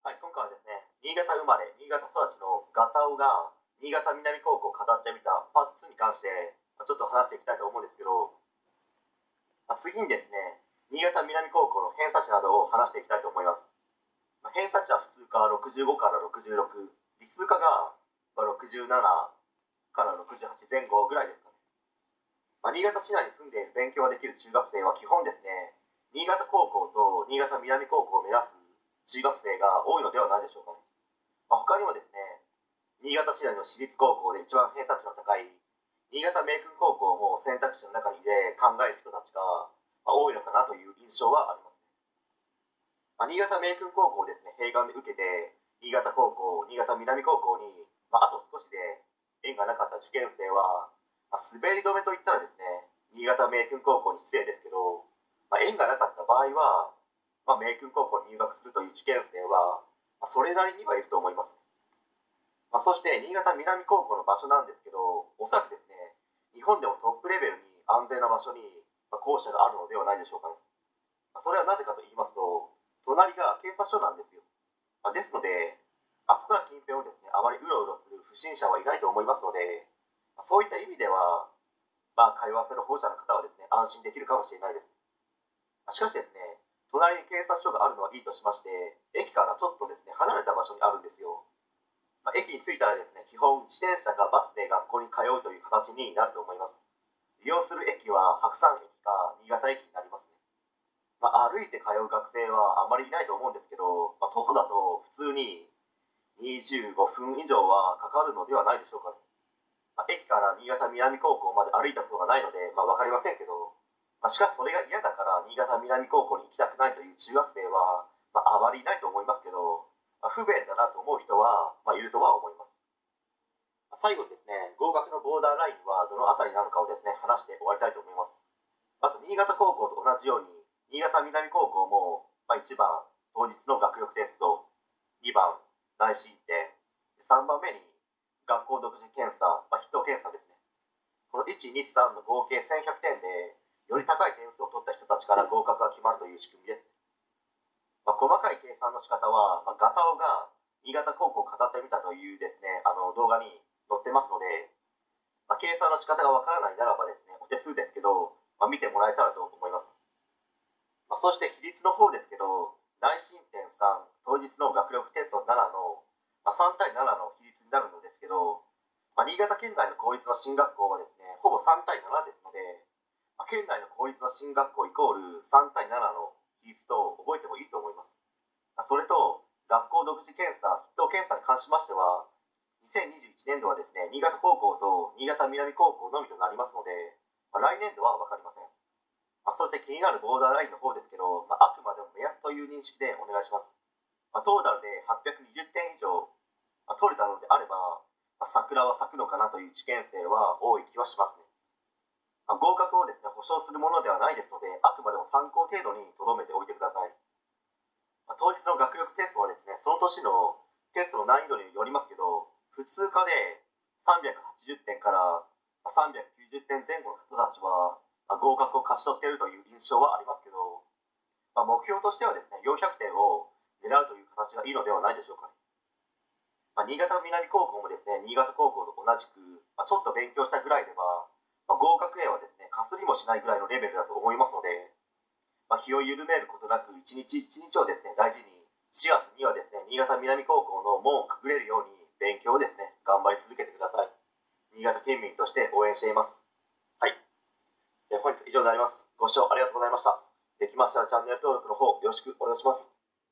はい、今回はですね、新潟生まれ、新潟育ちのガタオが新潟南高校を語ってみたパート2に関してちょっと話していきたいと思うんですけど、次にですね、新潟南高校の偏差値などを話していきたいと思います。偏差値は普通科65から66、理数科が67から68前後ぐらいですかね。ま、新潟市内に住んで勉強ができる中学生は基本ですね、新潟高校と新潟南高校を目指す中学生が多いのではないでしょうか。まあ、他にもですね、新潟市内の私立高校で一番偏差値の高い新潟明訓高校も選択肢の中に入れ考える人たちが多いのかなという印象はあります。まあ、新潟明訓高校ですね、併願で受けて、新潟高校、新潟南高校に、まあ、あと少しで縁がなかった受験生は、まあ、滑り止めといったらですね、新潟明訓高校に失礼ですけど、まあ、縁がなかった場合は、まあ、明訓高校に入学するという受験生は、まあ、それなりにはいると思います、ね。まあ、そして新潟南高校の場所なんですけど、おそらくですね、日本でもトップレベルに安全な場所に校舎があるのではないでしょうかね。それはなぜかと言いますと、隣が警察署なんですよ。まですので、あそこら近辺をですね、あまりうろうろする不審者はいないと思いますので、まそういった意味では、まあ、通わせる保護者の方はですね、安心できるかもしれないです。しかしですね、隣に警察署があるのはいいとしまして、駅からちょっとですね、離れた場所にあるんですよ。まあ、駅に着いたらですね、基本自転車かバスで学校に通うという形になると思います。利用する駅は白山駅か新潟駅になりますね。まあ、歩いて通う学生はあまりいないと思うんですけど、まあ、徒歩だと普通に25分以上はかかるのではないでしょうか、ね、まあ、駅から新潟南高校まで歩いたことがないので、まあ、分かりませんけど、まあ、しかしそれが嫌だから新潟南高校に行きたくないという中学生は、まあ、あまりいないと思いますけど、まあ、不便だなと思う人は、まあ、いるとは思います。最後にですね、合格のボーダーラインはどの辺りなのかをですね、話して終わりたいと思います。まず、新潟高校と同じように、新潟南高校も、まあ、1番、当日の学力テスト、2番、内申点、3番目に学校独自検査、まあ、筆頭検査ですね。この1、2、3の合計1100点で、より高い点数を取った人たちから合格が決まるという仕組みです。まあ、細かい計算の仕方は、まあ、ガタオが新潟高校を語ってみたというですねあの動画に載ってますので、まあ、計算の仕方がわからないならばですねお手数ですけど、まあ、見てもらえたらと思います、まあ、そして比率の方ですけど内申点3当日の学力テスト7の、まあ、3対7の比率になるのですけど、まあ、新潟県内の公立の進学校はですねほぼ3対7です、県内の公立の進学校イコール3対7の比率と覚えてもいいと思います。それと、学校独自検査、筆頭検査に関しましては、2021年度はですね、新潟高校と新潟南高校のみとなりますので、まあ、来年度は分かりません。まあ、そして気になるボーダーラインの方ですけど、まあ、あくまでも目安という認識でお願いします。まあ、トータルで820点以上、まあ、取れたのであれば、まあ、桜は咲くのかなという受験生は多い気はしますね。まあ、合格をですね、保証するものではないですので、あくまでも参考程度に留めておいてください。まあ、当日の学力テストはですね、その年のテストの難易度によりますけど、普通科で380点から390点前後の人たちは、ま、合格を勝ち取っているという印象はありますけど、まあ、目標としてはですね、400点を狙うという形がいいのではないでしょうか、ま、新潟南高校もですね、新潟高校と同じく、ま、ちょっと勉強したぐらいでは、合格へはですね、かすりもしないぐらいのレベルだと思いますので、まあ、気を緩めることなく、一日一日をですね、大事に、4月にはですね、新潟南高校の門をくぐれるように、勉強をですね、頑張り続けてください。新潟県民として応援しています。はい。本日以上になります。ご視聴ありがとうございました。できましたらチャンネル登録の方よろしくお願いします。